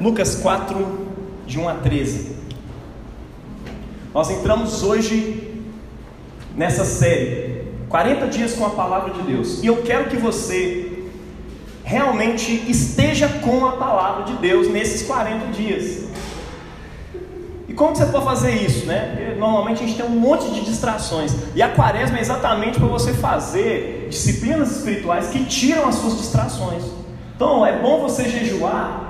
Lucas 4, de 1 a 13. Nós entramos hoje nessa série, 40 dias com a palavra de Deus, e eu quero que você realmente esteja com a palavra de Deus nesses 40 dias. E como você pode fazer isso, né? Porque normalmente a gente tem um monte de distrações. E a quaresma é exatamente para você fazer disciplinas espirituais que tiram as suas distrações. Então é bom você jejuar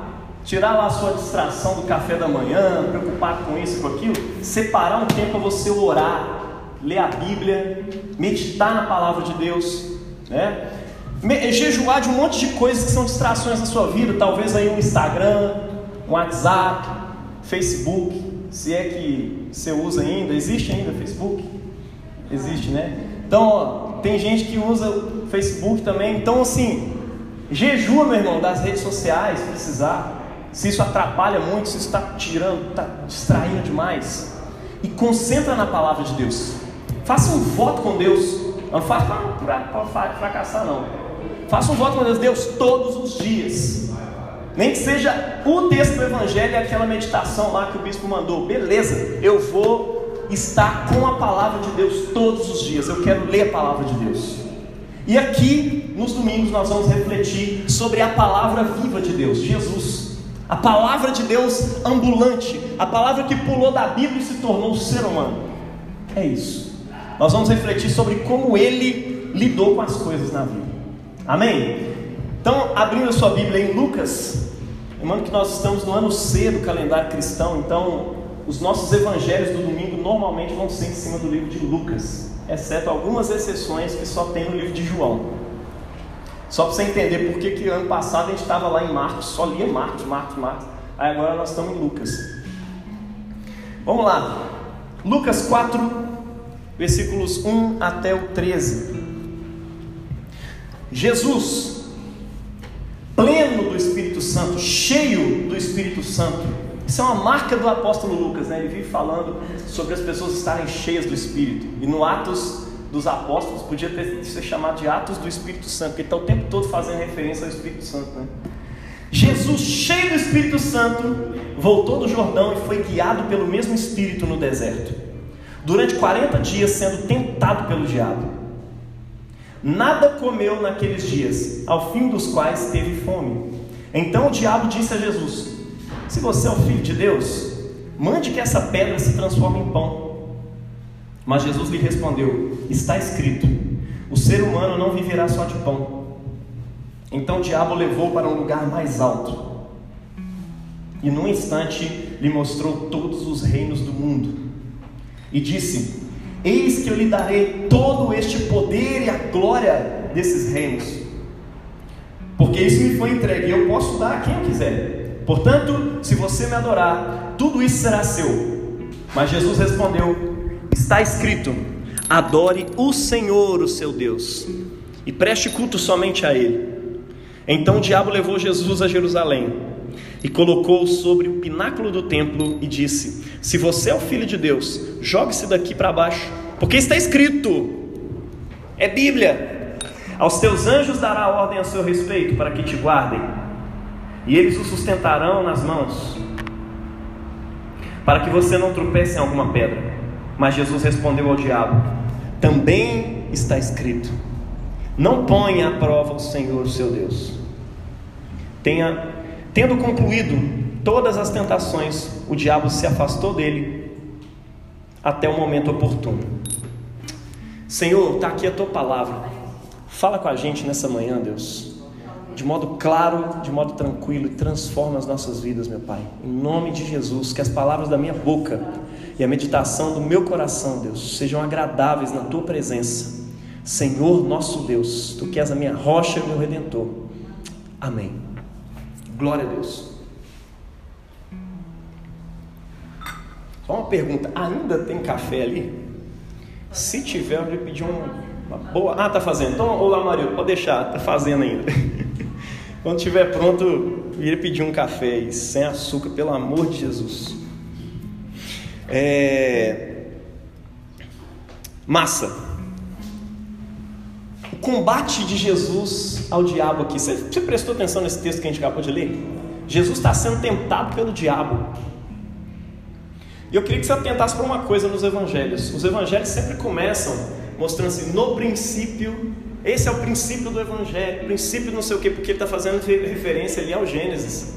tirar lá a sua distração do café da manhã, preocupar com isso, com aquilo, separar um tempo para você orar, ler a Bíblia, meditar na palavra de Deus, né? Jejuar de um monte de coisas que são distrações na sua vida, talvez aí um Instagram, um WhatsApp, Facebook, se é que você usa ainda, existe ainda Facebook? Existe, né? Então, ó, tem gente que usa o Facebook também, então assim, jejua, meu irmão, das redes sociais, se precisar se isso atrapalha muito, se isso está tirando, está distraindo demais, e concentra na palavra de Deus. Faça um voto com Deus. Não faça para fracassar, não. Faça um voto com Deus, Deus, todos os dias. Nem que seja o texto do Evangelho e aquela meditação lá que o bispo mandou. Beleza, eu vou estar com a palavra de Deus todos os dias. Eu quero ler a palavra de Deus. E aqui, nos domingos, nós vamos refletir sobre a palavra viva de Deus, Jesus. A palavra de Deus ambulante, a palavra que pulou da Bíblia e se tornou ser humano. É isso. Nós vamos refletir sobre como ele lidou com as coisas na vida. Amém? Então, abrindo a sua Bíblia em Lucas, lembrando que nós estamos no ano C do calendário cristão, então os nossos evangelhos do domingo normalmente vão ser em cima do livro de Lucas, exceto algumas exceções que só tem no livro de João. Só para você entender por que, que ano passado a gente estava lá em Marcos, só lia Marcos, Marcos, Marcos. Aí agora nós estamos em Lucas. Vamos lá. Lucas 4, versículos 1 até o 13. Jesus, pleno do Espírito Santo, cheio do Espírito Santo. Isso é uma marca do apóstolo Lucas, né? Ele vive falando sobre as pessoas estarem cheias do Espírito. E no Atos dos apóstolos podia ter ser chamado de Atos do Espírito Santo, porque está o tempo todo fazendo referência ao Espírito Santo. Né? Jesus, cheio do Espírito Santo, voltou do Jordão e foi guiado pelo mesmo Espírito no deserto, durante 40 dias sendo tentado pelo diabo. Nada comeu naqueles dias, ao fim dos quais teve fome. Então o diabo disse a Jesus: Se você é o filho de Deus, mande que essa pedra se transforme em pão. Mas Jesus lhe respondeu: Está escrito: O ser humano não viverá só de pão. Então o diabo levou para um lugar mais alto e num instante lhe mostrou todos os reinos do mundo e disse: Eis que eu lhe darei todo este poder e a glória desses reinos, porque isso me foi entregue e eu posso dar a quem eu quiser. Portanto, se você me adorar, tudo isso será seu. Mas Jesus respondeu: Está escrito: adore o Senhor, o seu Deus, e preste culto somente a Ele. Então o diabo levou Jesus a Jerusalém e colocou-o sobre o pináculo do templo e disse: Se você é o filho de Deus, jogue-se daqui para baixo, porque está escrito, é Bíblia. Aos teus anjos dará ordem a seu respeito para que te guardem, e eles o sustentarão nas mãos, para que você não tropece em alguma pedra. Mas Jesus respondeu ao diabo: Também está escrito: Não ponha à prova o Senhor, seu Deus. Tenha, tendo concluído todas as tentações, o diabo se afastou dele até o momento oportuno. Senhor, está aqui a tua palavra. Fala com a gente nessa manhã, Deus de modo claro, de modo tranquilo transforma as nossas vidas, meu Pai. Em nome de Jesus, que as palavras da minha boca e a meditação do meu coração, Deus, sejam agradáveis na tua presença. Senhor nosso Deus, tu que és a minha rocha e meu redentor. Amém. Glória a Deus. Só uma pergunta: ainda tem café ali? Se tiver, eu vou pedir uma boa. Ah, tá fazendo. Então, olá, Mario, pode deixar, tá fazendo ainda. Quando estiver pronto, vire pedir um café sem açúcar, pelo amor de Jesus. É... Massa. O combate de Jesus ao diabo aqui. Você, você prestou atenção nesse texto que a gente acabou de ler? Jesus está sendo tentado pelo diabo. E eu queria que você atentasse para uma coisa nos evangelhos. Os evangelhos sempre começam mostrando assim, no princípio, esse é o princípio do evangelho, princípio não sei o quê, porque ele está fazendo referência ali ao Gênesis.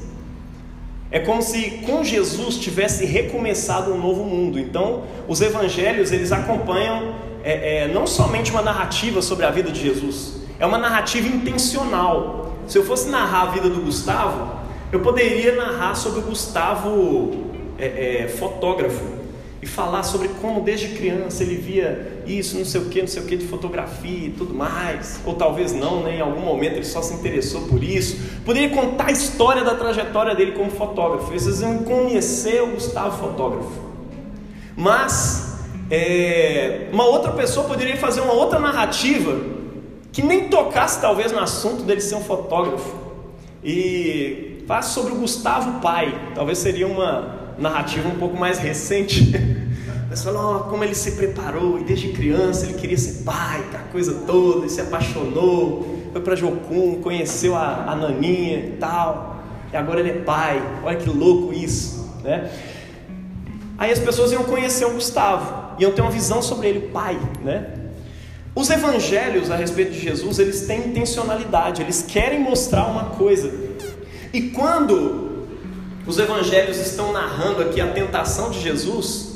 É como se com Jesus tivesse recomeçado um novo mundo. Então, os evangelhos eles acompanham é, é, não somente uma narrativa sobre a vida de Jesus, é uma narrativa intencional. Se eu fosse narrar a vida do Gustavo, eu poderia narrar sobre o Gustavo é, é fotógrafo e falar sobre como desde criança ele via isso, não sei o que, não sei o que de fotografia e tudo mais, ou talvez não, né? em algum momento ele só se interessou por isso. Poderia contar a história da trajetória dele como fotógrafo, vocês iam conhecer o Gustavo fotógrafo. Mas é, uma outra pessoa poderia fazer uma outra narrativa que nem tocasse talvez no assunto dele ser um fotógrafo e faz sobre o Gustavo pai, talvez seria uma narrativa um pouco mais recente. Mas falou oh, como ele se preparou e desde criança ele queria ser pai, a coisa toda, e se apaixonou, foi para Jocum, conheceu a, a Naninha e tal, e agora ele é pai. Olha que louco isso, né? Aí as pessoas iam conhecer o Gustavo, iam ter uma visão sobre ele, pai, né? Os evangelhos a respeito de Jesus, eles têm intencionalidade, eles querem mostrar uma coisa. E quando os evangelhos estão narrando aqui a tentação de Jesus,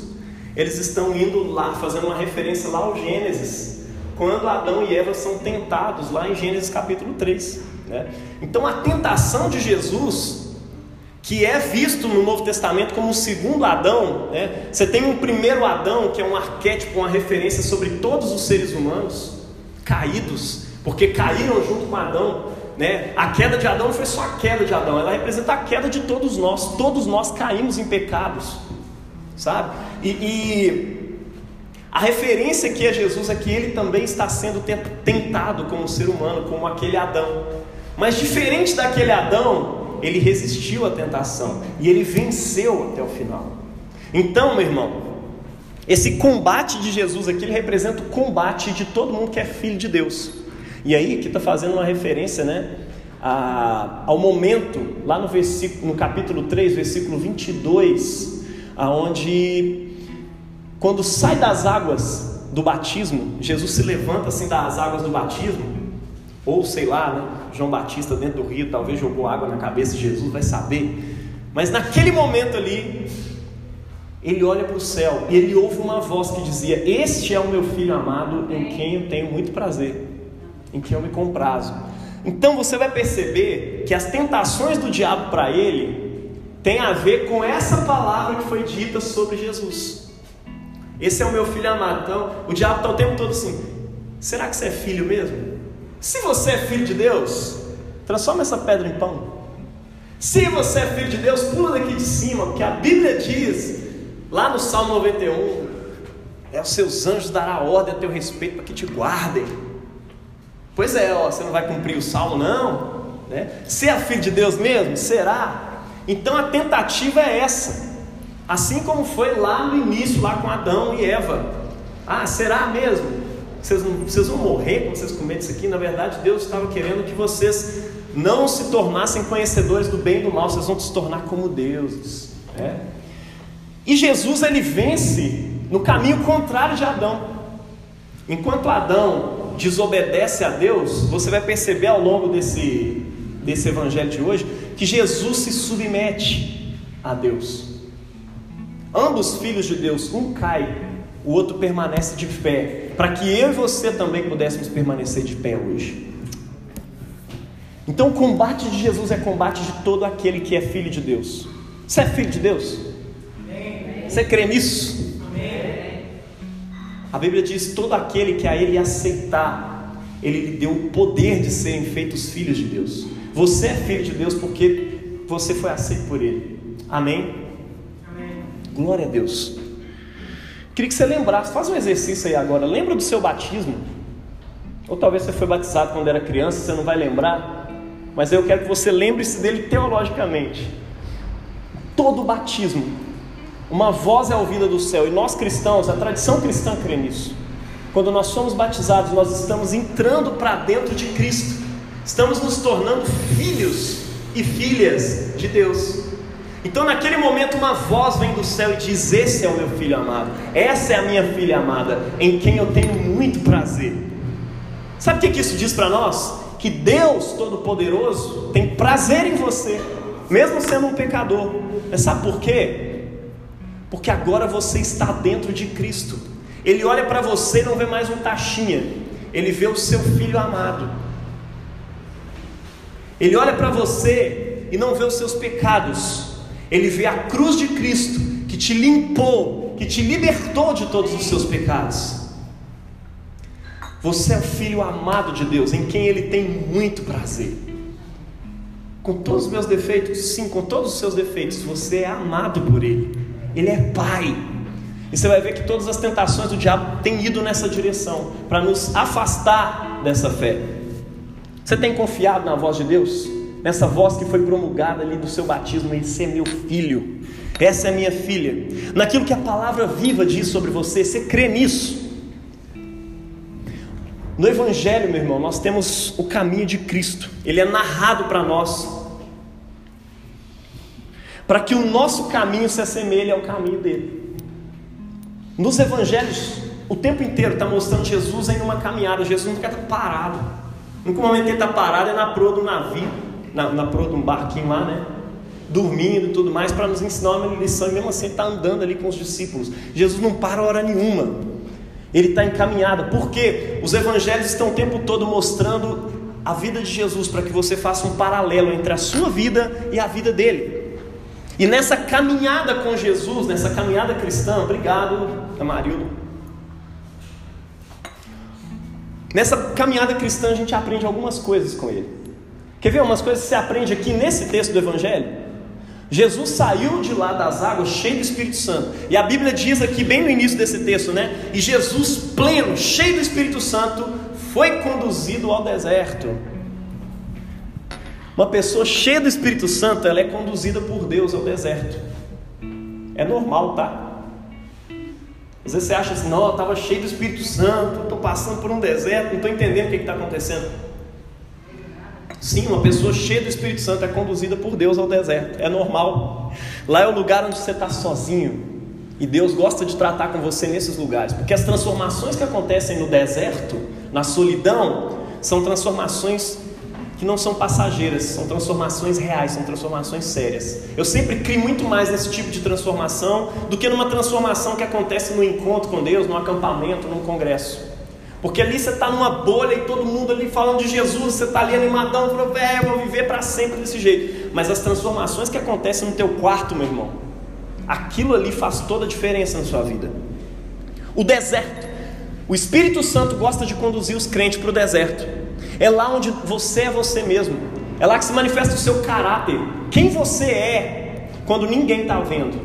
eles estão indo lá, fazendo uma referência lá ao Gênesis, quando Adão e Eva são tentados, lá em Gênesis capítulo 3. Né? Então a tentação de Jesus, que é visto no Novo Testamento como o segundo Adão, né? você tem um primeiro Adão, que é um arquétipo, uma referência sobre todos os seres humanos caídos, porque caíram junto com Adão, né? A queda de Adão não foi só a queda de Adão, ela representa a queda de todos nós. Todos nós caímos em pecados, sabe? E, e a referência aqui a Jesus é que ele também está sendo tentado como ser humano, como aquele Adão. Mas diferente daquele Adão, ele resistiu à tentação e ele venceu até o final. Então, meu irmão, esse combate de Jesus aqui ele representa o combate de todo mundo que é filho de Deus. E aí que está fazendo uma referência né, a, ao momento, lá no, versículo, no capítulo 3, versículo 22, aonde quando sai das águas do batismo, Jesus se levanta assim das águas do batismo, ou sei lá, né, João Batista dentro do rio talvez jogou água na cabeça de Jesus, vai saber. Mas naquele momento ali, ele olha para o céu e ele ouve uma voz que dizia: Este é o meu filho amado em quem eu tenho muito prazer em que eu me comprazo. Então você vai perceber que as tentações do diabo para ele tem a ver com essa palavra que foi dita sobre Jesus. Esse é o meu filho amado. Então, o diabo está o tempo todo assim: será que você é filho mesmo? Se você é filho de Deus, transforma essa pedra em pão. Se você é filho de Deus, pula daqui de cima, porque a Bíblia diz, lá no Salmo 91, é os seus anjos dará ordem a teu respeito para que te guardem. Pois é, ó, você não vai cumprir o salmo, não? Né? Ser é filho de Deus mesmo? Será? Então a tentativa é essa. Assim como foi lá no início, lá com Adão e Eva. Ah, será mesmo? Vocês, não, vocês vão morrer quando vocês comerem isso aqui? Na verdade, Deus estava querendo que vocês não se tornassem conhecedores do bem e do mal, vocês vão se tornar como deuses. Né? E Jesus ele vence no caminho contrário de Adão. Enquanto Adão desobedece a Deus, você vai perceber ao longo desse, desse evangelho de hoje que Jesus se submete a Deus. Ambos filhos de Deus, um cai, o outro permanece de pé, para que eu e você também pudéssemos permanecer de pé hoje. Então, o combate de Jesus é combate de todo aquele que é filho de Deus. Você é filho de Deus? Você crê nisso? A Bíblia diz: todo aquele que a Ele aceitar, Ele lhe deu o poder de serem feitos filhos de Deus. Você é filho de Deus porque você foi aceito por Ele. Amém? Amém. Glória a Deus. Queria que você lembrasse, faz um exercício aí agora. Lembra do seu batismo? Ou talvez você foi batizado quando era criança, você não vai lembrar. Mas eu quero que você lembre-se dele teologicamente. Todo batismo uma voz é ouvida do céu. E nós cristãos, a tradição cristã crê nisso. Quando nós somos batizados, nós estamos entrando para dentro de Cristo. Estamos nos tornando filhos e filhas de Deus. Então, naquele momento, uma voz vem do céu e diz: Esse é o meu filho amado, essa é a minha filha amada, em quem eu tenho muito prazer. Sabe o que, isso diz para nós? Que Deus Todo-Poderoso tem prazer em você, mesmo sendo um pecador. Mas sabe por quê? Porque agora você está dentro de Cristo. Ele olha para você e não vê mais um taxinha, ele vê o seu filho amado. Ele olha para você e não vê os seus pecados, ele vê a cruz de Cristo que te limpou, que te libertou de todos os seus pecados. Você é o filho amado de Deus, em quem Ele tem muito prazer. Com todos os meus defeitos, sim, com todos os seus defeitos, você é amado por Ele. Ele é Pai. E você vai ver que todas as tentações do diabo têm ido nessa direção, para nos afastar dessa fé. Você tem confiado na voz de Deus? Nessa voz que foi promulgada ali do seu batismo, esse é meu filho, essa é minha filha. Naquilo que a palavra viva diz sobre você, você crê nisso? No Evangelho, meu irmão, nós temos o caminho de Cristo, ele é narrado para nós, para que o nosso caminho se assemelhe ao caminho dele. Nos Evangelhos, o tempo inteiro está mostrando Jesus em uma caminhada, Jesus nunca está parado. No momento que ele está parado é na proa do navio, na, na proa de um barquinho lá, né? Dormindo e tudo mais, para nos ensinar uma lição, e mesmo assim está andando ali com os discípulos. Jesus não para hora nenhuma. Ele está encaminhado, porque os evangelhos estão o tempo todo mostrando a vida de Jesus para que você faça um paralelo entre a sua vida e a vida dele. E nessa caminhada com Jesus, nessa caminhada cristã, obrigado, Amarildo. Nessa caminhada cristã a gente aprende algumas coisas com ele. Quer ver umas coisas que você aprende aqui nesse texto do Evangelho? Jesus saiu de lá das águas cheio do Espírito Santo. E a Bíblia diz aqui, bem no início desse texto, né? E Jesus, pleno, cheio do Espírito Santo, foi conduzido ao deserto. Uma pessoa cheia do Espírito Santo, ela é conduzida por Deus ao deserto. É normal, tá? Às vezes você acha assim, não, eu estava cheio do Espírito Santo, estou passando por um deserto, não estou entendendo o que está acontecendo. Sim, uma pessoa cheia do Espírito Santo é conduzida por Deus ao deserto, é normal. Lá é o lugar onde você está sozinho. E Deus gosta de tratar com você nesses lugares, porque as transformações que acontecem no deserto, na solidão, são transformações que não são passageiras, são transformações reais, são transformações sérias. Eu sempre crio muito mais nesse tipo de transformação do que numa transformação que acontece no encontro com Deus, num acampamento, num congresso. Porque ali você está numa bolha e todo mundo ali falando de Jesus, você está ali animadão, falando, eu vou viver para sempre desse jeito. Mas as transformações que acontecem no teu quarto, meu irmão, aquilo ali faz toda a diferença na sua vida. O deserto. O Espírito Santo gosta de conduzir os crentes para o deserto. É lá onde você é você mesmo. É lá que se manifesta o seu caráter. Quem você é quando ninguém está vendo.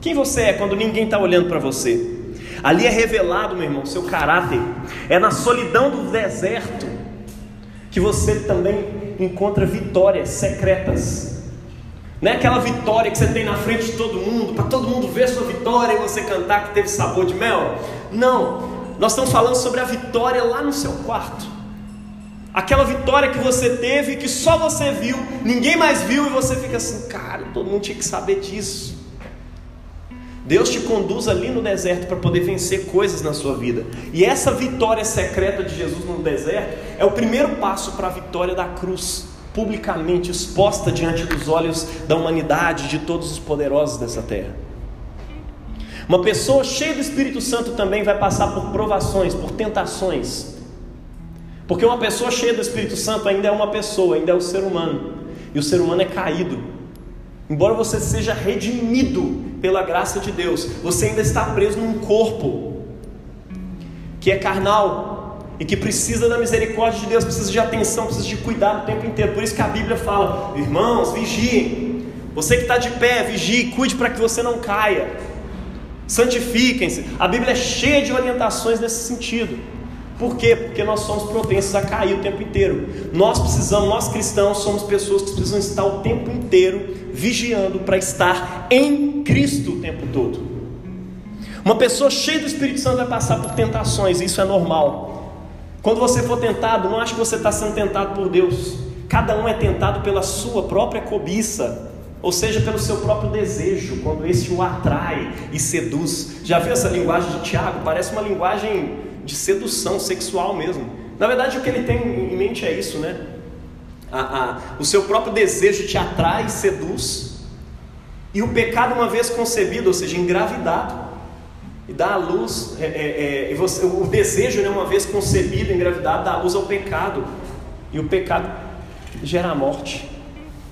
Quem você é quando ninguém está olhando para você. Ali é revelado, meu irmão, seu caráter. É na solidão do deserto que você também encontra vitórias secretas. Não é aquela vitória que você tem na frente de todo mundo, para todo mundo ver sua vitória e você cantar que teve sabor de mel. Não, nós estamos falando sobre a vitória lá no seu quarto. Aquela vitória que você teve, que só você viu, ninguém mais viu, e você fica assim, cara, todo mundo tinha que saber disso. Deus te conduz ali no deserto para poder vencer coisas na sua vida. E essa vitória secreta de Jesus no deserto é o primeiro passo para a vitória da cruz, publicamente exposta diante dos olhos da humanidade, de todos os poderosos dessa terra. Uma pessoa cheia do Espírito Santo também vai passar por provações, por tentações. Porque uma pessoa cheia do Espírito Santo ainda é uma pessoa, ainda é o ser humano. E o ser humano é caído. Embora você seja redimido pela graça de Deus, você ainda está preso num corpo que é carnal e que precisa da misericórdia de Deus, precisa de atenção, precisa de cuidado o tempo inteiro. Por isso que a Bíblia fala: irmãos, vigiem. Você que está de pé, vigie, cuide para que você não caia. Santifiquem-se. A Bíblia é cheia de orientações nesse sentido. Por quê? Porque nós somos propensos a cair o tempo inteiro. Nós precisamos, nós cristãos, somos pessoas que precisam estar o tempo inteiro vigiando para estar em Cristo o tempo todo. Uma pessoa cheia do Espírito Santo vai passar por tentações, isso é normal. Quando você for tentado, não ache que você está sendo tentado por Deus. Cada um é tentado pela sua própria cobiça, ou seja, pelo seu próprio desejo, quando esse o atrai e seduz. Já viu essa linguagem de Tiago? Parece uma linguagem de sedução sexual mesmo. Na verdade, o que ele tem em mente é isso, né? A, a, o seu próprio desejo te atrai seduz, e o pecado, uma vez concebido, ou seja, engravidado, e dá à luz, é, é, é, você, o desejo, né, uma vez concebido, engravidado, dá à luz ao pecado, e o pecado gera a morte,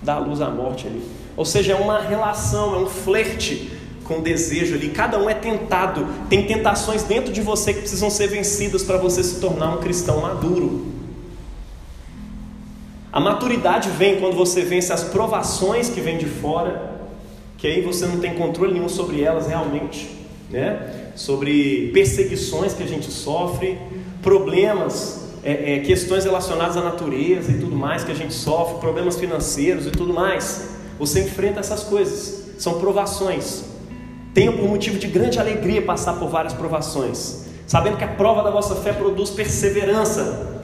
dá à luz à morte ali. Ou seja, é uma relação, é um flerte com desejo ali. Cada um é tentado, tem tentações dentro de você que precisam ser vencidas para você se tornar um cristão maduro. A maturidade vem quando você vence as provações que vêm de fora, que aí você não tem controle nenhum sobre elas realmente né? sobre perseguições que a gente sofre, problemas, é, é, questões relacionadas à natureza e tudo mais que a gente sofre, problemas financeiros e tudo mais. Você enfrenta essas coisas, são provações. Tenha por motivo de grande alegria passar por várias provações, sabendo que a prova da vossa fé produz perseverança.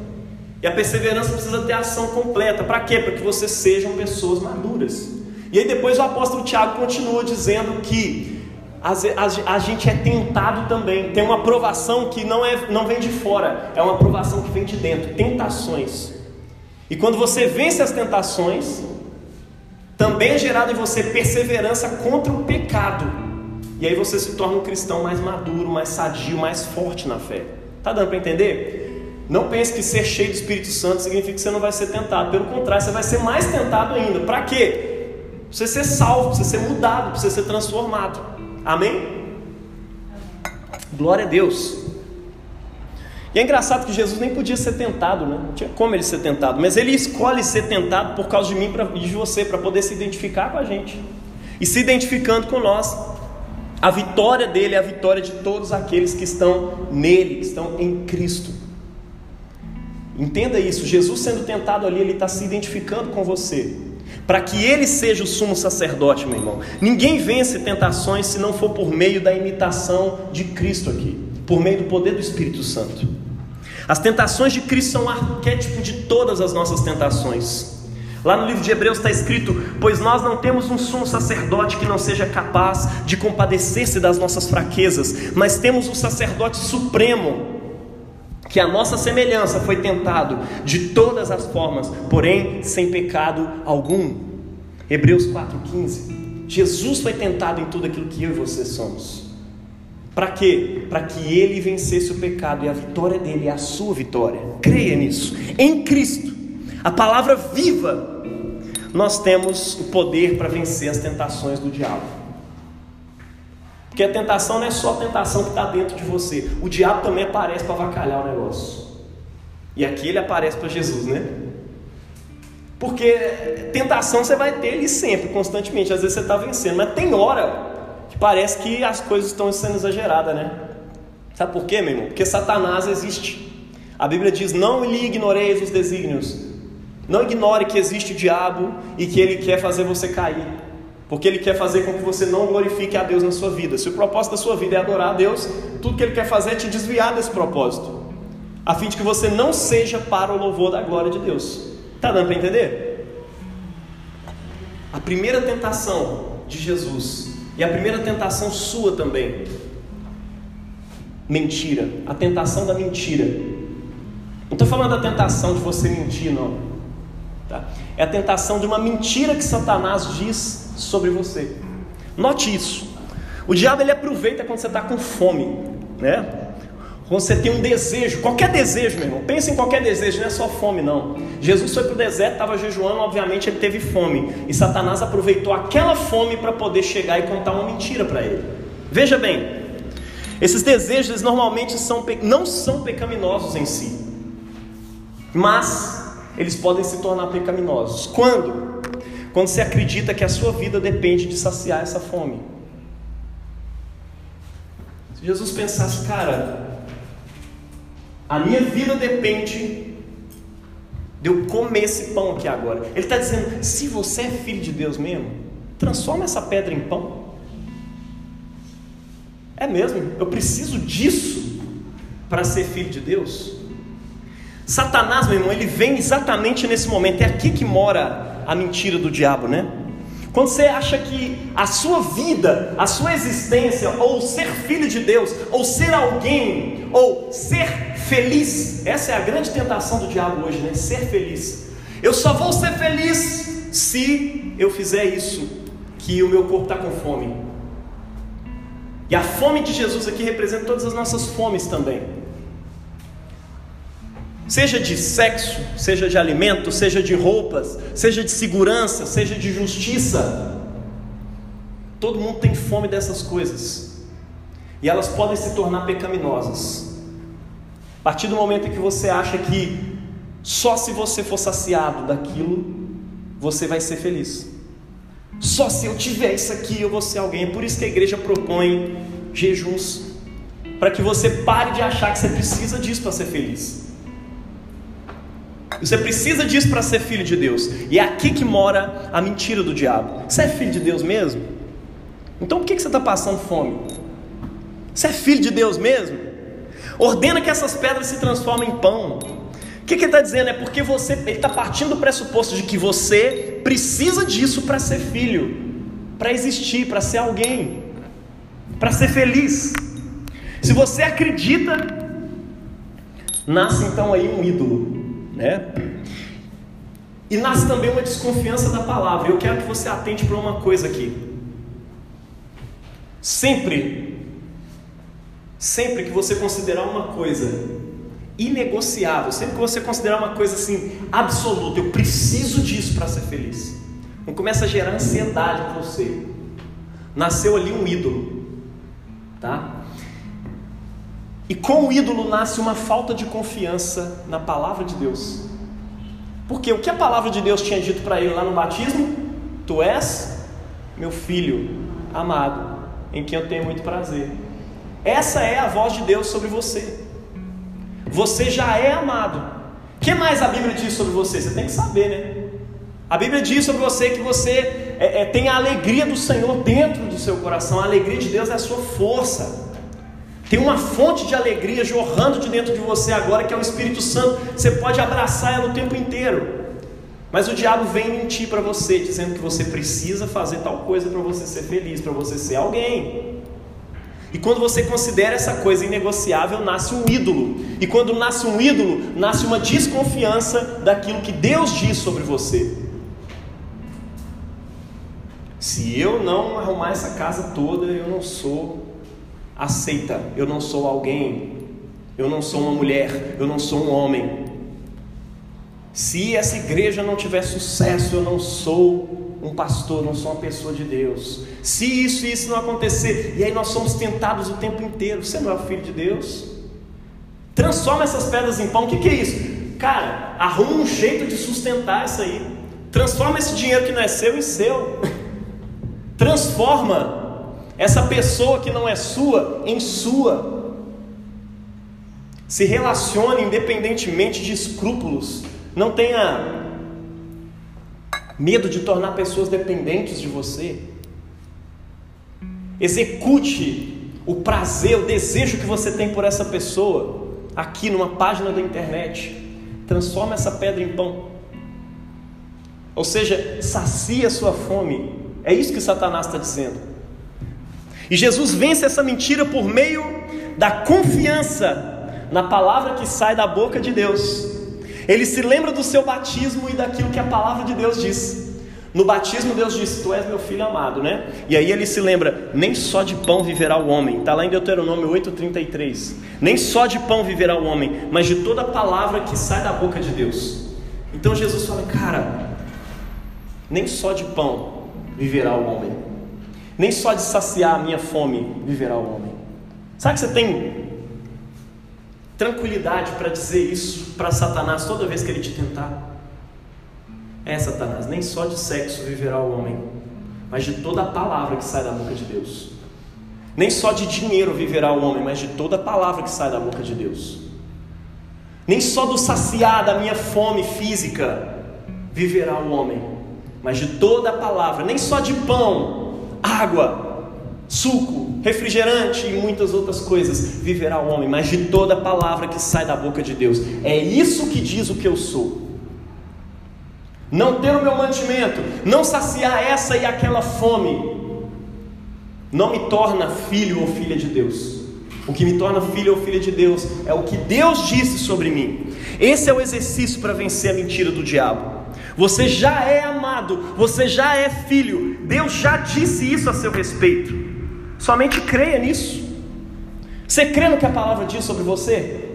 E a perseverança precisa ter ação completa. Para quê? Para que vocês sejam pessoas maduras. E aí depois o apóstolo Tiago continua dizendo que a, a, gente é tentado também. Tem uma provação que não, é, não vem de fora, é uma provação que vem de dentro tentações. E quando você vence as tentações, também é gerado em você perseverança contra o pecado. E aí você se torna um cristão mais maduro, mais sadio, mais forte na fé. Tá dando para entender? Não pense que ser cheio do Espírito Santo significa que você não vai ser tentado. Pelo contrário, você vai ser mais tentado ainda. Para quê? Para você ser salvo, para você ser mudado, para você ser transformado. Amém? Glória a Deus. E é engraçado que Jesus nem podia ser tentado, né? Não tinha como ele ser tentado, mas ele escolhe ser tentado por causa de mim e de você, para poder se identificar com a gente. E se identificando com nós, a vitória dele é a vitória de todos aqueles que estão nele, que estão em Cristo. Entenda isso: Jesus sendo tentado ali, ele está se identificando com você para que ele seja o sumo sacerdote, meu irmão. Ninguém vence tentações se não for por meio da imitação de Cristo aqui, por meio do poder do Espírito Santo. As tentações de Cristo são o arquétipo de todas as nossas tentações. Lá no livro de Hebreus está escrito: Pois nós não temos um sumo sacerdote que não seja capaz de compadecer-se das nossas fraquezas, mas temos o sacerdote supremo que a nossa semelhança foi tentado de todas as formas, porém sem pecado algum. Hebreus 4,15. Jesus foi tentado em tudo aquilo que eu e você somos. Para quê? Para que ele vencesse o pecado e a vitória dele é a sua vitória. Creia nisso. Em Cristo, a palavra viva, nós temos o poder para vencer as tentações do diabo. Porque a tentação não é só a tentação que está dentro de você. O diabo também aparece para avacalhar o negócio. E aqui ele aparece para Jesus, né? Porque tentação você vai ter ele sempre, constantemente. Às vezes você está vencendo, mas tem hora que parece que as coisas estão sendo exageradas, né? Sabe por quê, meu irmão? Porque Satanás existe. A Bíblia diz: Não lhe ignoreis os desígnios. Não ignore que existe o diabo e que ele quer fazer você cair. Porque ele quer fazer com que você não glorifique a Deus na sua vida. Se o propósito da sua vida é adorar a Deus, tudo que ele quer fazer é te desviar desse propósito, a fim de que você não seja para o louvor da glória de Deus. Está dando para entender? A primeira tentação de Jesus e a primeira tentação sua também. Mentira, a tentação da mentira. Não estou falando da tentação de você mentir, não. Tá? É a tentação de uma mentira que Satanás diz sobre você. Note isso. O diabo ele aproveita quando você está com fome, né? Quando você tem um desejo, qualquer desejo, meu irmão. Pensa em qualquer desejo, não é só fome, não. Jesus foi para o deserto, estava jejuando, obviamente ele teve fome. E Satanás aproveitou aquela fome para poder chegar e contar uma mentira para ele. Veja bem, esses desejos normalmente são, não são pecaminosos em si, mas eles podem se tornar pecaminosos. Quando? quando você acredita que a sua vida depende de saciar essa fome. Se Jesus pensasse, cara, a minha vida depende de eu comer esse pão aqui agora. Ele está dizendo: se você é filho de Deus mesmo, transforma essa pedra em pão. É mesmo, eu preciso disso para ser filho de Deus. Satanás, meu irmão, ele vem exatamente nesse momento. É aqui que mora a mentira do diabo, né? Quando você acha que a sua vida, a sua existência, ou ser filho de Deus, ou ser alguém, ou ser feliz, essa é a grande tentação do diabo hoje, né? Ser feliz. Eu só vou ser feliz se eu fizer isso, que o meu corpo está com fome. E a fome de Jesus aqui representa todas as nossas fomes também. Seja de sexo, seja de alimento, seja de roupas, seja de segurança, seja de justiça. Todo mundo tem fome dessas coisas. E elas podem se tornar pecaminosas. A partir do momento em que você acha que só se você for saciado daquilo, você vai ser feliz. Só se eu tiver isso aqui eu vou ser alguém. É por isso que a igreja propõe jejuns para que você pare de achar que você precisa disso para ser feliz. Você precisa disso para ser filho de Deus. E é aqui que mora a mentira do diabo. Você é filho de Deus mesmo? Então por que você está passando fome? Você é filho de Deus mesmo? Ordena que essas pedras se transformem em pão. O que, que ele está dizendo? É porque você, ele está partindo do pressuposto de que você precisa disso para ser filho, para existir, para ser alguém, para ser feliz. Se você acredita, nasce então aí um ídolo né? E nasce também uma desconfiança da palavra. Eu quero que você atente para uma coisa aqui. Sempre, sempre que você considerar uma coisa inegociável, sempre que você considerar uma coisa assim absoluta, eu preciso disso para ser feliz, não começa a gerar ansiedade em você. Nasceu ali um ídolo, tá? E com o ídolo nasce uma falta de confiança na palavra de Deus. Porque o que a palavra de Deus tinha dito para ele lá no batismo? Tu és meu filho amado, em quem eu tenho muito prazer. Essa é a voz de Deus sobre você. Você já é amado. O que mais a Bíblia diz sobre você? Você tem que saber, né? A Bíblia diz sobre você que você é, é, tem a alegria do Senhor dentro do seu coração. A alegria de Deus é a sua força. Tem uma fonte de alegria jorrando de dentro de você agora, que é o Espírito Santo. Você pode abraçar ela o tempo inteiro. Mas o diabo vem mentir para você, dizendo que você precisa fazer tal coisa para você ser feliz, para você ser alguém. E quando você considera essa coisa inegociável, nasce um ídolo. E quando nasce um ídolo, nasce uma desconfiança daquilo que Deus diz sobre você. Se eu não arrumar essa casa toda, eu não sou aceita, eu não sou alguém, eu não sou uma mulher, eu não sou um homem. Se essa igreja não tiver sucesso, eu não sou um pastor, não sou uma pessoa de Deus. Se isso e isso não acontecer, e aí nós somos tentados o tempo inteiro, você não é o filho de Deus? Transforma essas pedras em pão, o que, que é isso? Cara, arruma um jeito de sustentar isso aí. Transforma esse dinheiro que não é seu em seu. Transforma essa pessoa que não é sua em sua. Se relacione independentemente de escrúpulos. Não tenha medo de tornar pessoas dependentes de você. Execute o prazer, o desejo que você tem por essa pessoa aqui numa página da internet. Transforma essa pedra em pão. Ou seja, sacia sua fome. É isso que Satanás está dizendo. E Jesus vence essa mentira por meio da confiança na palavra que sai da boca de Deus. Ele se lembra do seu batismo e daquilo que a palavra de Deus diz. No batismo, Deus disse: Tu és meu filho amado, né? E aí ele se lembra: Nem só de pão viverá o homem. Está lá em Deuteronômio 8,33. Nem só de pão viverá o homem, mas de toda palavra que sai da boca de Deus. Então Jesus fala: Cara, nem só de pão viverá o homem, nem só de saciar a minha fome viverá o homem. Sabe que você tem tranquilidade para dizer isso para Satanás toda vez que ele te tentar? É, Satanás, nem só de sexo viverá o homem, mas de toda a palavra que sai da boca de Deus. Nem só de dinheiro viverá o homem, mas de toda a palavra que sai da boca de Deus. Nem só do saciar da minha fome física viverá o homem, mas de toda a palavra, nem só de pão água, suco, refrigerante e muitas outras coisas viverá o homem, mas de toda palavra que sai da boca de Deus. É isso que diz o que eu sou. Não ter o meu mantimento, não saciar essa e aquela fome, não me torna filho ou filha de Deus. O que me torna filho ou filha de Deus é o que Deus disse sobre mim. Esse é o exercício para vencer a mentira do diabo. Você já é amado, você já é filho. Deus já disse isso a seu respeito. Somente creia nisso. Você crê no que a palavra diz sobre você?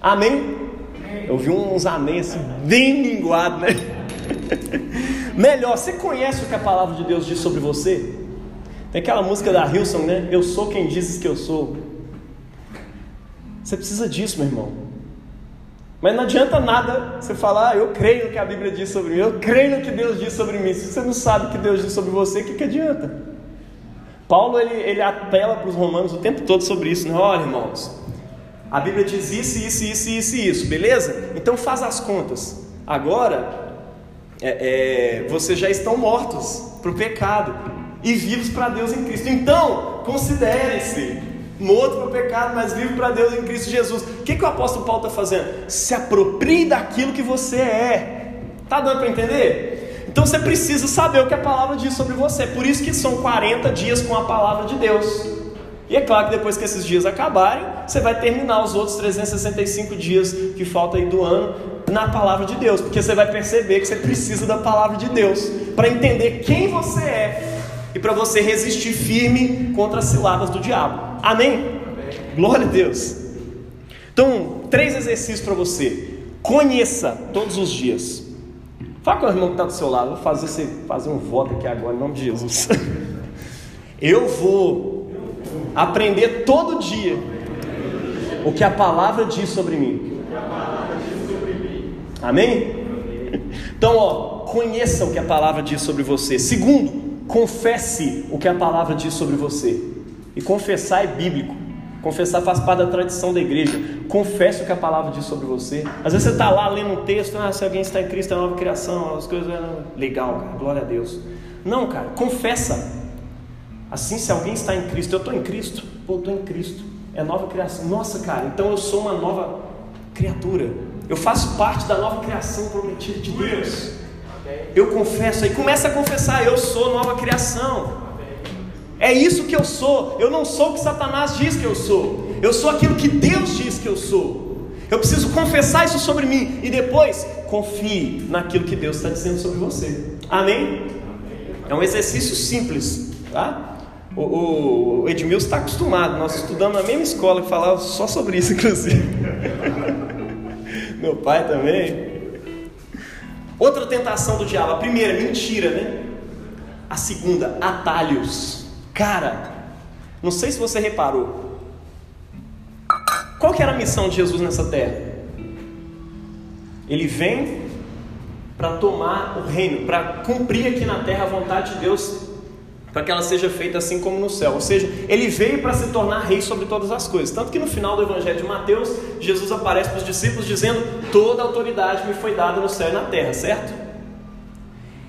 Amém? Eu vi uns amém assim, bem linguado, né? Melhor, você conhece o que a palavra de Deus diz sobre você? Tem aquela música da Hilson, né? Eu sou quem dizes que eu sou. Você precisa disso, meu irmão. Mas não adianta nada você falar, ah, eu creio no que a Bíblia diz sobre mim, eu creio no que Deus diz sobre mim. Se você não sabe o que Deus diz sobre você, o que, que adianta? Paulo ele, ele apela para os romanos o tempo todo sobre isso, né? Olha, irmãos, a Bíblia diz isso, isso, isso, isso isso, beleza? Então faz as contas. Agora, é, é, vocês já estão mortos para o pecado e vivos para Deus em Cristo. Então, considerem-se morto para o pecado, mas vivo para Deus em Cristo Jesus. O que, que o apóstolo Paulo está fazendo? Se aproprie daquilo que você é. Tá dando para entender? Então você precisa saber o que a palavra diz sobre você. Por isso que são 40 dias com a palavra de Deus. E é claro que depois que esses dias acabarem, você vai terminar os outros 365 dias que faltam aí do ano na palavra de Deus, porque você vai perceber que você precisa da palavra de Deus para entender quem você é e para você resistir firme contra as ciladas do diabo. Amém? Amém? Glória a Deus. Então, três exercícios para você. Conheça todos os dias. Fala com o irmão que está do seu lado. Vou fazer você fazer um voto aqui agora, em nome de Jesus. Eu vou aprender todo dia o que a palavra diz sobre mim. Amém? Então, ó, conheça o que a palavra diz sobre você. Segundo, confesse o que a palavra diz sobre você. E confessar é bíblico. Confessar faz parte da tradição da igreja. Confesse o que a palavra diz sobre você. Às vezes você está lá lendo um texto, ah, se alguém está em Cristo é nova criação, as coisas. Legal, cara, glória a Deus. Não, cara, confessa. Assim, se alguém está em Cristo, eu estou em Cristo, pô, estou em Cristo, é nova criação. Nossa, cara, então eu sou uma nova criatura. Eu faço parte da nova criação prometida de Deus. Eu confesso aí, começa a confessar, eu sou nova criação. É isso que eu sou. Eu não sou o que Satanás diz que eu sou. Eu sou aquilo que Deus diz que eu sou. Eu preciso confessar isso sobre mim e depois confie naquilo que Deus está dizendo sobre você. Amém? É um exercício simples, tá? O, o Edmilson está acostumado, nós estudamos na mesma escola que falava só sobre isso, inclusive. Meu pai também. Outra tentação do diabo, a primeira, mentira, né? A segunda, atalhos. Cara, não sei se você reparou. Qual que era a missão de Jesus nessa terra? Ele vem para tomar o reino, para cumprir aqui na terra a vontade de Deus para que ela seja feita assim como no céu. Ou seja, ele veio para se tornar rei sobre todas as coisas. Tanto que no final do Evangelho de Mateus, Jesus aparece para os discípulos dizendo: Toda autoridade me foi dada no céu e na terra, certo?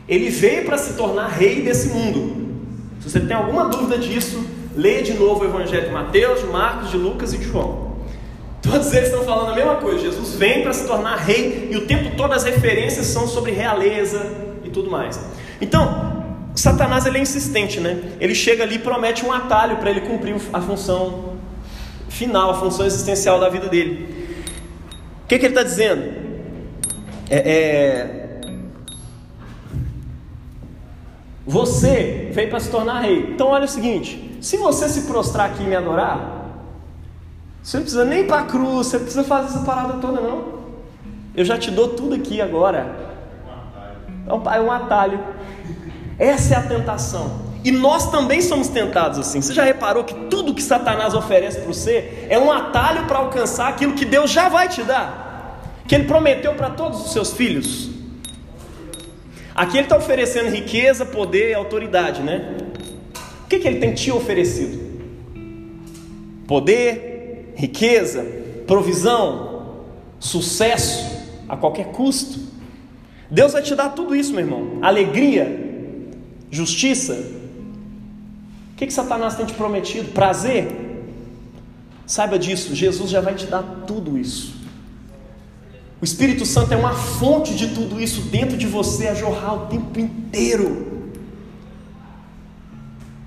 Ele veio para se tornar rei desse mundo. Se você tem alguma dúvida disso, leia de novo o Evangelho de Mateus, de Marcos, de Lucas e de João. Todos eles estão falando a mesma coisa. Jesus vem para se tornar rei e o tempo todo as referências são sobre realeza e tudo mais. Então, Satanás ele é insistente, né? Ele chega ali e promete um atalho para ele cumprir a função final, a função existencial da vida dele. O que, que ele está dizendo? É, é... Você veio para se tornar rei. Então olha o seguinte: se você se prostrar aqui e me adorar, você não precisa nem para a cruz, você não precisa fazer essa parada toda, não. Eu já te dou tudo aqui agora. É um atalho. Essa é a tentação. E nós também somos tentados assim. Você já reparou que tudo que Satanás oferece para você é um atalho para alcançar aquilo que Deus já vai te dar, que Ele prometeu para todos os seus filhos? Aqui Ele está oferecendo riqueza, poder e autoridade, né? O que, que Ele tem te oferecido? Poder, riqueza, provisão, sucesso a qualquer custo. Deus vai te dar tudo isso, meu irmão. Alegria, justiça. O que, que Satanás tem te prometido? Prazer? Saiba disso, Jesus já vai te dar tudo isso. O Espírito Santo é uma fonte de tudo isso dentro de você a jorrar o tempo inteiro.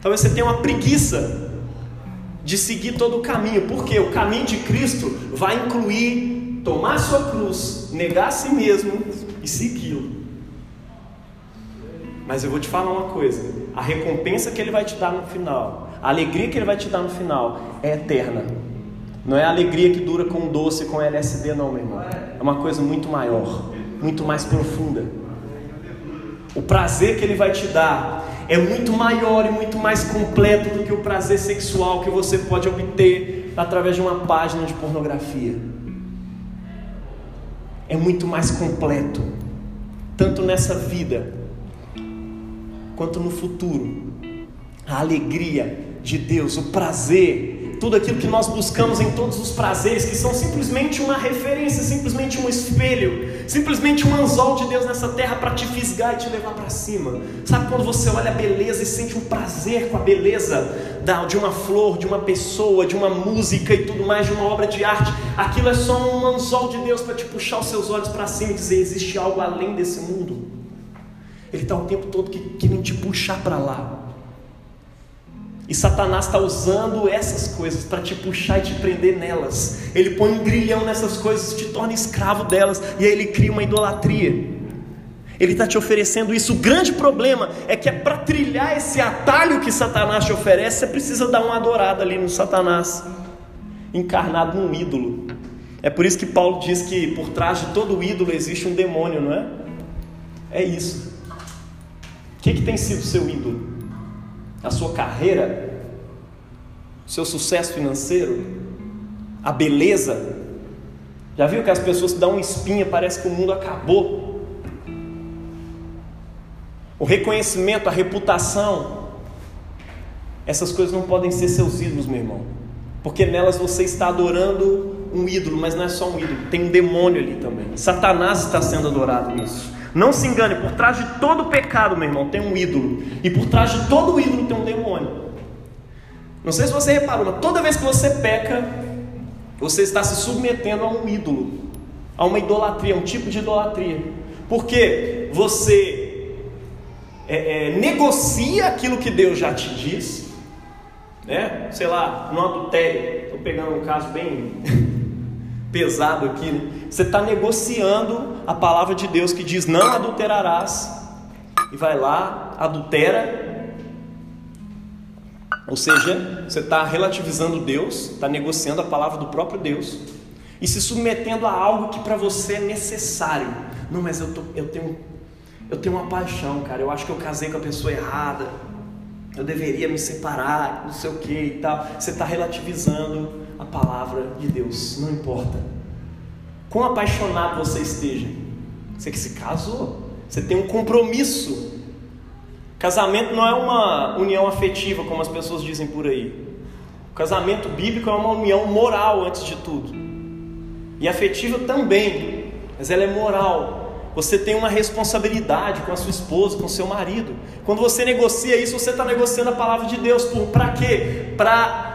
Talvez você tenha uma preguiça de seguir todo o caminho, porque o caminho de Cristo vai incluir tomar sua cruz, negar a si mesmo e segui-lo. Mas eu vou te falar uma coisa: a recompensa que ele vai te dar no final, a alegria que ele vai te dar no final é eterna. Não é a alegria que dura com doce, com LSD, não, meu irmão. É uma coisa muito maior, muito mais profunda. O prazer que ele vai te dar é muito maior e muito mais completo do que o prazer sexual que você pode obter através de uma página de pornografia. É muito mais completo, tanto nessa vida quanto no futuro. A alegria de Deus, o prazer, tudo aquilo que nós buscamos em todos os prazeres, que são simplesmente uma referência, simplesmente um espelho, simplesmente um anzol de Deus nessa terra para te fisgar e te levar para cima. Sabe quando você olha a beleza e sente um prazer com a beleza de uma flor, de uma pessoa, de uma música e tudo mais, de uma obra de arte? Aquilo é só um anzol de Deus para te puxar os seus olhos para cima e dizer: existe algo além desse mundo. Ele está o tempo todo querendo te puxar para lá. E Satanás está usando essas coisas para te puxar e te prender nelas. Ele põe um grilhão nessas coisas, te torna escravo delas, e aí ele cria uma idolatria. Ele está te oferecendo isso. O grande problema é que é para trilhar esse atalho que Satanás te oferece, você precisa dar uma adorada ali no Satanás, encarnado num ídolo. É por isso que Paulo diz que por trás de todo ídolo existe um demônio, não é? É isso. O que, que tem sido seu ídolo? A sua carreira? O seu sucesso financeiro? A beleza? Já viu que as pessoas dão uma espinha, parece que o mundo acabou? O reconhecimento, a reputação, essas coisas não podem ser seus ídolos, meu irmão, porque nelas você está adorando um ídolo, mas não é só um ídolo, tem um demônio ali também. Satanás está sendo adorado nisso. Não se engane, por trás de todo pecado, meu irmão, tem um ídolo. E por trás de todo ídolo tem um demônio. Não sei se você reparou, mas toda vez que você peca, você está se submetendo a um ídolo, a uma idolatria, um tipo de idolatria. Porque você é, é, negocia aquilo que Deus já te diz, né? sei lá, no adultério. Estou pegando um caso bem pesado aqui, né? Você está negociando a palavra de Deus que diz não adulterarás, e vai lá, adultera. Ou seja, você está relativizando Deus, está negociando a palavra do próprio Deus e se submetendo a algo que para você é necessário. Não, mas eu, tô, eu, tenho, eu tenho uma paixão, cara. Eu acho que eu casei com a pessoa errada. Eu deveria me separar, não sei o que e tal. Você está relativizando a palavra de Deus, não importa. Quão apaixonado você esteja, você que se casou, você tem um compromisso. Casamento não é uma união afetiva, como as pessoas dizem por aí. O casamento bíblico é uma união moral, antes de tudo, e afetiva também, mas ela é moral. Você tem uma responsabilidade com a sua esposa, com o seu marido. Quando você negocia isso, você está negociando a palavra de Deus. Para quê? Para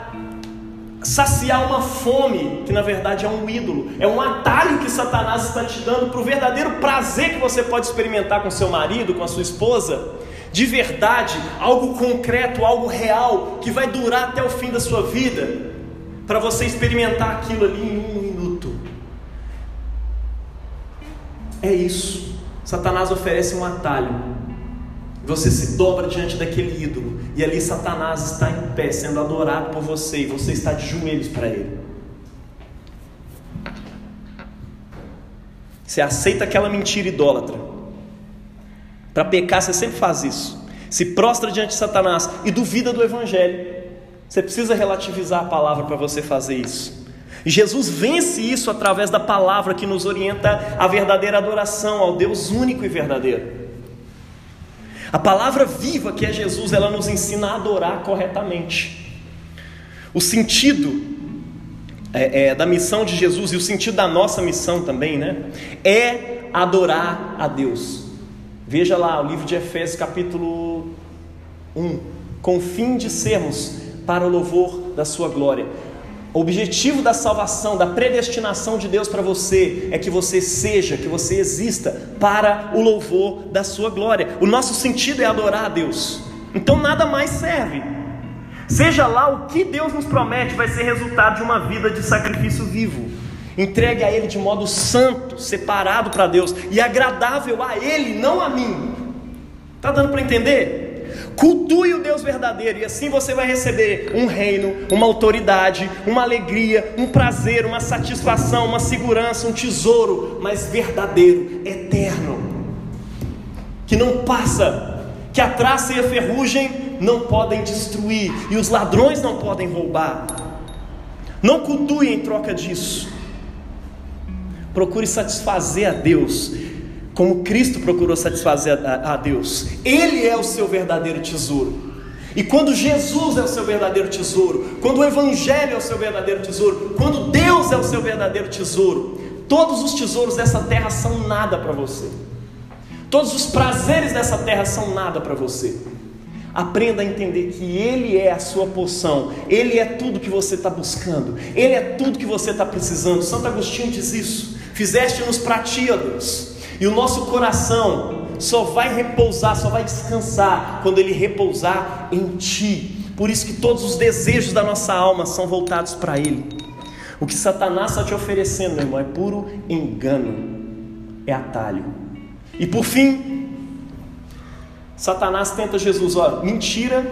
saciar uma fome que na verdade é um ídolo, é um atalho que Satanás está te dando para o verdadeiro prazer que você pode experimentar com seu marido, com a sua esposa, de verdade, algo concreto, algo real, que vai durar até o fim da sua vida, para você experimentar aquilo ali em um minuto. É isso. Satanás oferece um atalho você se dobra diante daquele ídolo, e ali Satanás está em pé, sendo adorado por você, e você está de joelhos para ele. Você aceita aquela mentira idólatra. Para pecar, você sempre faz isso. Se prostra diante de Satanás e duvida do Evangelho. Você precisa relativizar a palavra para você fazer isso. Jesus vence isso através da palavra que nos orienta à verdadeira adoração, ao Deus único e verdadeiro. A palavra viva que é Jesus, ela nos ensina a adorar corretamente. O sentido é, é, da missão de Jesus e o sentido da nossa missão também, né? É adorar a Deus. Veja lá o livro de Efésios, capítulo 1. com o fim de sermos para o louvor da sua glória. O objetivo da salvação, da predestinação de Deus para você é que você seja, que você exista para o louvor da sua glória. O nosso sentido é adorar a Deus. Então nada mais serve. Seja lá o que Deus nos promete, vai ser resultado de uma vida de sacrifício vivo. Entregue a Ele de modo santo, separado para Deus e agradável a Ele, não a mim. Está dando para entender? Cultue o Deus verdadeiro, e assim você vai receber um reino, uma autoridade, uma alegria, um prazer, uma satisfação, uma segurança, um tesouro, mas verdadeiro, eterno, que não passa, que a traça e a ferrugem não podem destruir, e os ladrões não podem roubar. Não cultue em troca disso. Procure satisfazer a Deus como Cristo procurou satisfazer a, a, Deus. Ele é o seu verdadeiro tesouro. E quando Jesus é o seu verdadeiro tesouro, quando o Evangelho é o seu verdadeiro tesouro, quando Deus é o seu verdadeiro tesouro, todos os tesouros dessa terra são nada para você. Todos os prazeres dessa terra são nada para você. Aprenda a entender que Ele é a sua poção, Ele é tudo que você está buscando, Ele é tudo que você está precisando. Santo Agostinho diz isso: fizeste-nos para ti, ó Deus e o nosso coração só vai repousar, só vai descansar quando ele repousar em Ti. Por isso que todos os desejos da nossa alma são voltados para Ele. O que Satanás está te oferecendo, meu irmão, é puro engano, é atalho. E por fim, Satanás tenta Jesus, ó, mentira.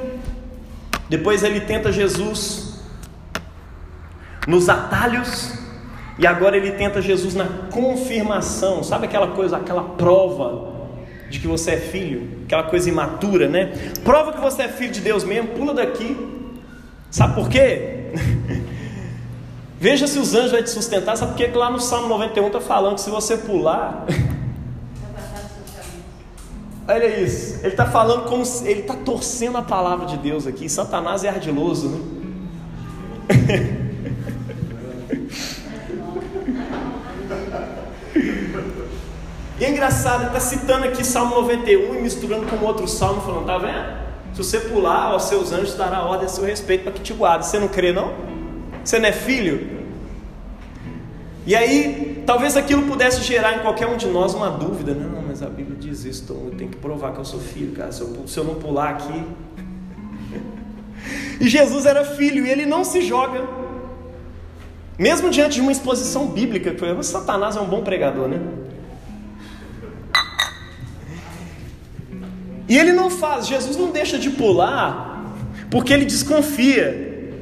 Depois ele tenta Jesus nos atalhos e agora ele tenta Jesus na confirmação, sabe aquela coisa, aquela prova de que você é filho, aquela coisa imatura, né? Prova que você é filho de Deus mesmo, pula daqui. Sabe por quê? Veja se os anjos vão te sustentar. Sabe por quê? que lá no Salmo 91 está falando que se você pular. Olha isso, ele está falando como se, ele está torcendo a palavra de Deus aqui. Satanás é ardiloso, né? E é engraçado, ele está citando aqui Salmo 91 e misturando com outro salmo, falando: tá vendo? Se você pular, os seus anjos dará ordem a seu respeito para que te guarde. Você não crê, não? Você não é filho? E aí, talvez aquilo pudesse gerar em qualquer um de nós uma dúvida: não, não mas a Bíblia diz isso, então eu tenho que provar que eu sou filho, cara. Se eu, se eu não pular aqui. e Jesus era filho e ele não se joga. Mesmo diante de uma exposição bíblica, Satanás é um bom pregador, né? E ele não faz, Jesus não deixa de pular, porque ele desconfia.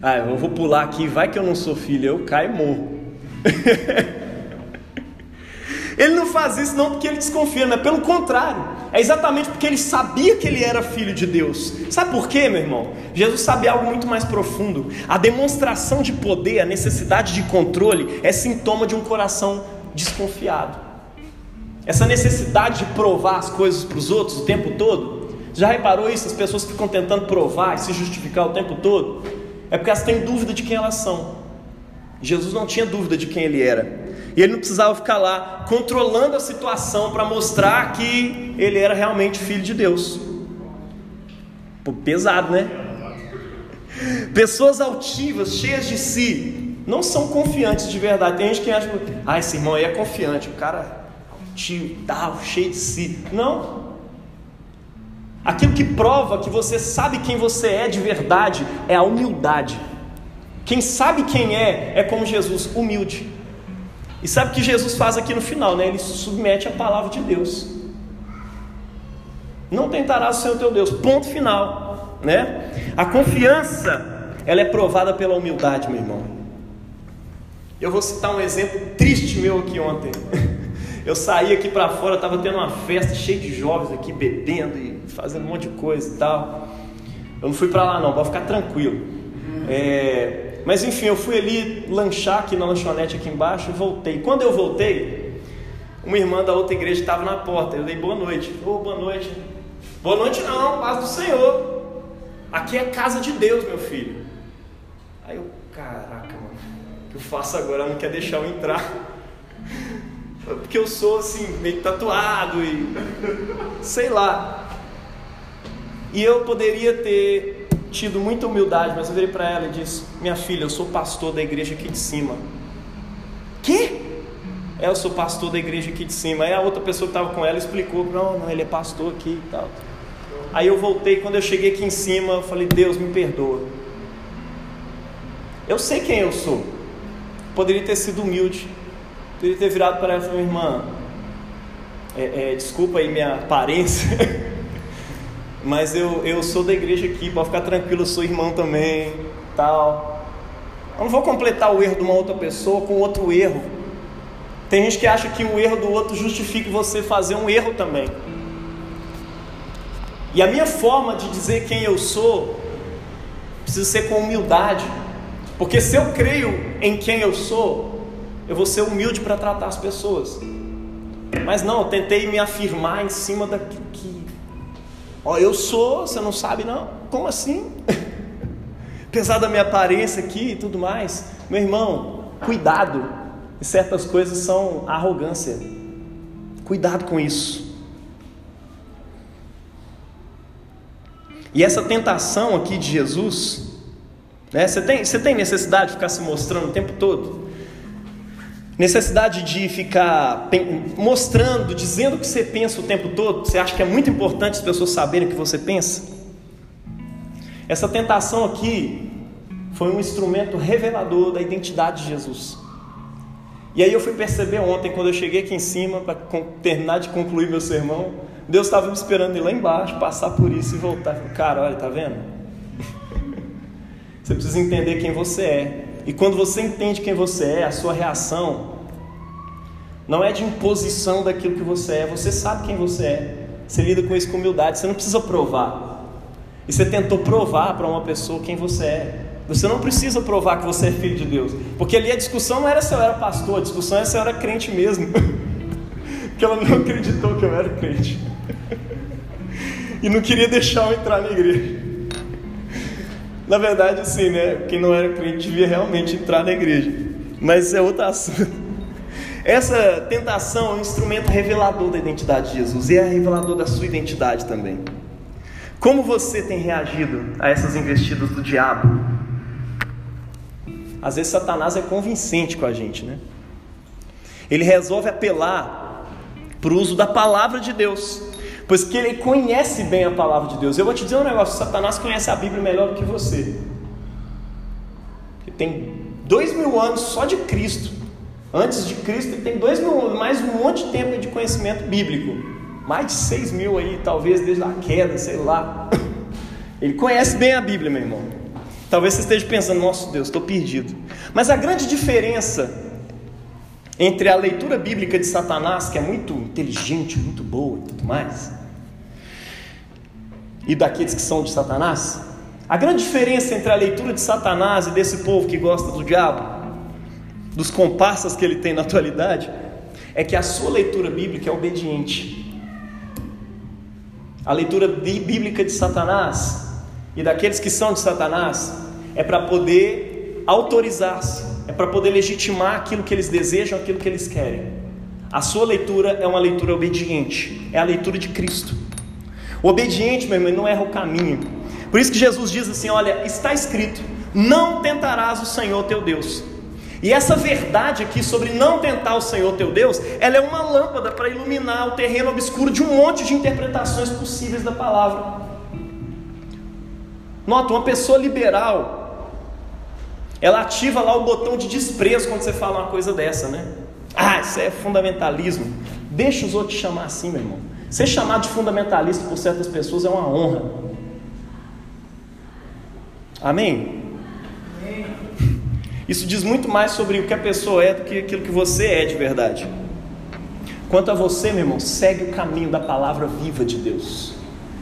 Ah, eu vou pular aqui, vai que eu não sou filho, eu caio e morro. ele não faz isso não porque ele desconfia, mas pelo contrário, é exatamente porque ele sabia que ele era filho de Deus. Sabe por quê, meu irmão? Jesus sabia algo muito mais profundo. A demonstração de poder, a necessidade de controle é sintoma de um coração desconfiado. Essa necessidade de provar as coisas para os outros o tempo todo. Já reparou isso? As pessoas ficam tentando provar e se justificar o tempo todo. É porque elas têm dúvida de quem elas são. Jesus não tinha dúvida de quem ele era. E ele não precisava ficar lá controlando a situação para mostrar que ele era realmente filho de Deus. Pô, pesado, né? Pessoas altivas, cheias de si, não são confiantes de verdade. Tem gente que acha, ah, esse irmão aí é confiante, o cara te tal, cheio de si. Não. Aquilo que prova que você sabe quem você é de verdade é a humildade. Quem sabe quem é, é como Jesus, humilde. E sabe o que Jesus faz aqui no final, né? Ele se submete à palavra de Deus. Não tentarás o Senhor teu Deus. Ponto final, né? A confiança, ela é provada pela humildade, meu irmão. Eu vou citar um exemplo triste meu aqui ontem. Eu saí aqui para fora, estava tendo uma festa cheia de jovens aqui bebendo e fazendo um monte de coisa e tal. Eu não fui para lá não, pode ficar tranquilo. É, mas enfim, eu fui ali lanchar aqui na lanchonete aqui embaixo e voltei. Quando eu voltei, uma irmã da outra igreja estava na porta. Eu dei boa noite. Ô, oh, boa noite. Boa noite não, paz do Senhor. Aqui é casa de Deus, meu filho. Aí eu, caraca, mano, o que eu faço agora? Ela não quer deixar eu entrar. Porque eu sou assim, meio tatuado e sei lá. E eu poderia ter tido muita humildade, mas eu virei para ela e disse: Minha filha, eu sou pastor da igreja aqui de cima. Que? É, eu sou pastor da igreja aqui de cima. Aí a outra pessoa que estava com ela explicou: Não, não, ele é pastor aqui e tal. Aí eu voltei, quando eu cheguei aqui em cima, eu falei: Deus, me perdoa. Eu sei quem eu sou. Poderia ter sido humilde. Poderia ter virado para ela e falado: Irmã, é, é, desculpa aí minha aparência. mas eu, eu sou da igreja aqui, pode ficar tranquilo, eu sou irmão também, tal. Eu não vou completar o erro de uma outra pessoa com outro erro. Tem gente que acha que o erro do outro justifica você fazer um erro também. E a minha forma de dizer quem eu sou precisa ser com humildade. Porque se eu creio em quem eu sou, eu vou ser humilde para tratar as pessoas. Mas não, eu tentei me afirmar em cima daquilo que Ó, eu sou, você não sabe não? Como assim? Apesar da minha aparência aqui e tudo mais, meu irmão, cuidado. Certas coisas são arrogância. Cuidado com isso. E essa tentação aqui de Jesus, né, você, tem, você tem necessidade de ficar se mostrando o tempo todo? Necessidade de ficar mostrando, dizendo o que você pensa o tempo todo, você acha que é muito importante as pessoas saberem o que você pensa? Essa tentação aqui foi um instrumento revelador da identidade de Jesus. E aí eu fui perceber ontem, quando eu cheguei aqui em cima, para terminar de concluir meu sermão, Deus estava me esperando ir lá embaixo, passar por isso e voltar. Cara, olha, tá vendo? Você precisa entender quem você é. E quando você entende quem você é, a sua reação não é de imposição daquilo que você é, você sabe quem você é. Você lida com isso com humildade, você não precisa provar. E você tentou provar para uma pessoa quem você é. Você não precisa provar que você é filho de Deus. Porque ali a discussão não era se eu era pastor, a discussão é se eu era crente mesmo. Porque ela não acreditou que eu era crente. E não queria deixar eu entrar na igreja. Na verdade, sim, né? Quem não era crente devia realmente entrar na igreja. Mas é outro assunto. Essa tentação é um instrumento revelador da identidade de Jesus e é revelador da sua identidade também. Como você tem reagido a essas investidas do diabo? Às vezes Satanás é convincente com a gente, né? Ele resolve apelar para o uso da palavra de Deus pois que ele conhece bem a palavra de Deus. Eu vou te dizer um negócio: Satanás conhece a Bíblia melhor do que você. Ele tem dois mil anos só de Cristo. Antes de Cristo, ele tem dois mil mais um monte de tempo de conhecimento bíblico. Mais de seis mil aí, talvez desde a queda, sei lá. Ele conhece bem a Bíblia, meu irmão. Talvez você esteja pensando, nossa Deus, estou perdido. Mas a grande diferença entre a leitura bíblica de Satanás, que é muito inteligente, muito boa e tudo mais, e daqueles que são de Satanás? A grande diferença entre a leitura de Satanás e desse povo que gosta do diabo, dos comparsas que ele tem na atualidade, é que a sua leitura bíblica é obediente. A leitura bíblica de Satanás e daqueles que são de Satanás é para poder autorizar-se, é para poder legitimar aquilo que eles desejam, aquilo que eles querem. A sua leitura é uma leitura obediente, é a leitura de Cristo. O obediente, meu irmão, não erra o caminho. Por isso que Jesus diz assim: olha, está escrito: não tentarás o Senhor teu Deus. E essa verdade aqui sobre não tentar o Senhor teu Deus, ela é uma lâmpada para iluminar o terreno obscuro de um monte de interpretações possíveis da palavra. Nota, uma pessoa liberal, ela ativa lá o botão de desprezo quando você fala uma coisa dessa, né? Ah, isso é fundamentalismo. Deixa os outros chamar assim, meu irmão. Ser chamado de fundamentalista por certas pessoas é uma honra. Amém? Isso diz muito mais sobre o que a pessoa é do que aquilo que você é de verdade. Quanto a você, meu irmão, segue o caminho da palavra viva de Deus.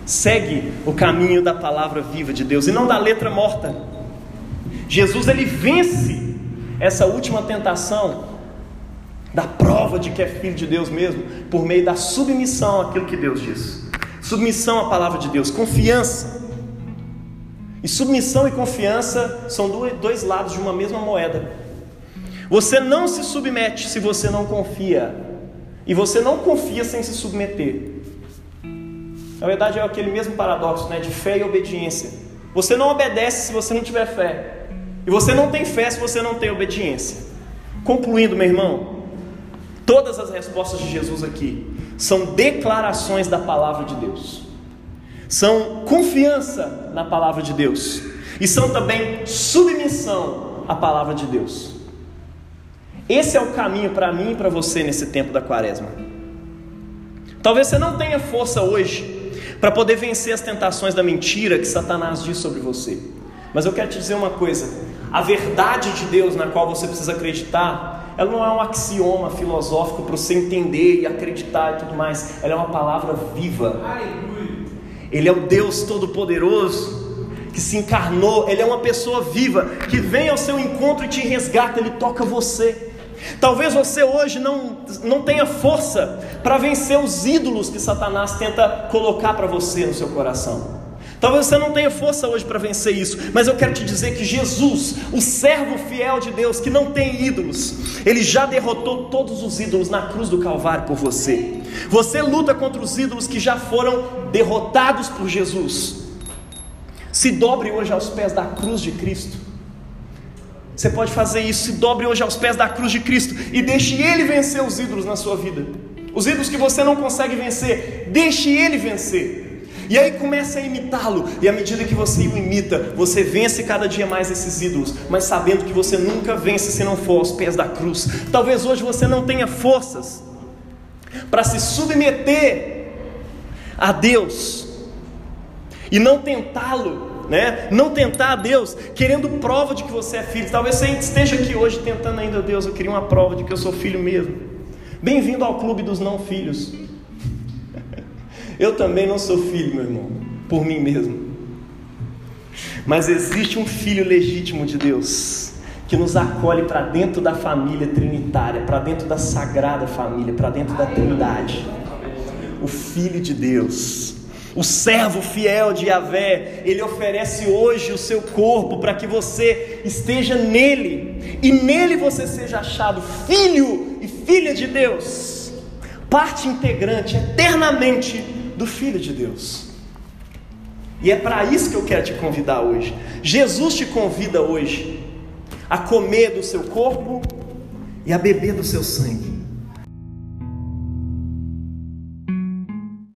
Segue o caminho da palavra viva de Deus e não da letra morta. Jesus ele vence essa última tentação da prova de que é filho de Deus mesmo, por meio da submissão àquilo que Deus diz. Submissão à palavra de Deus, confiança. E submissão e confiança são dois lados de uma mesma moeda. Você não se submete se você não confia, e você não confia sem se submeter. Na verdade, é aquele mesmo paradoxo né, de fé e obediência. Você não obedece se você não tiver fé. E você não tem fé se você não tem obediência. Concluindo, meu irmão, todas as respostas de Jesus aqui são declarações da palavra de Deus, são confiança na palavra de Deus, e são também submissão à palavra de Deus. Esse é o caminho para mim e para você nesse tempo da quaresma. Talvez você não tenha força hoje para poder vencer as tentações da mentira que Satanás diz sobre você. Mas eu quero te dizer uma coisa: a verdade de Deus na qual você precisa acreditar, ela não é um axioma filosófico para você entender e acreditar e tudo mais, ela é uma palavra viva. Ele é o Deus Todo-Poderoso que se encarnou, ele é uma pessoa viva que vem ao seu encontro e te resgata, ele toca você. Talvez você hoje não, não tenha força para vencer os ídolos que Satanás tenta colocar para você no seu coração. Talvez você não tenha força hoje para vencer isso, mas eu quero te dizer que Jesus, o servo fiel de Deus, que não tem ídolos, ele já derrotou todos os ídolos na cruz do Calvário por você. Você luta contra os ídolos que já foram derrotados por Jesus. Se dobre hoje aos pés da cruz de Cristo. Você pode fazer isso, se dobre hoje aos pés da cruz de Cristo e deixe Ele vencer os ídolos na sua vida. Os ídolos que você não consegue vencer, deixe Ele vencer. E aí comece a imitá-lo, e à medida que você o imita, você vence cada dia mais esses ídolos, mas sabendo que você nunca vence se não for aos pés da cruz. Talvez hoje você não tenha forças para se submeter a Deus e não tentá-lo né? Não tentar a Deus querendo prova de que você é filho. Talvez você esteja aqui hoje tentando ainda, Deus, eu queria uma prova de que eu sou filho mesmo. Bem-vindo ao clube dos não filhos. Eu também não sou filho, meu irmão, por mim mesmo. Mas existe um filho legítimo de Deus que nos acolhe para dentro da família trinitária, para dentro da sagrada família, para dentro da Trindade. O Filho de Deus o servo fiel de Yahvé, ele oferece hoje o seu corpo para que você esteja nele e nele você seja achado filho e filha de Deus, parte integrante eternamente do Filho de Deus. E é para isso que eu quero te convidar hoje. Jesus te convida hoje a comer do seu corpo e a beber do seu sangue.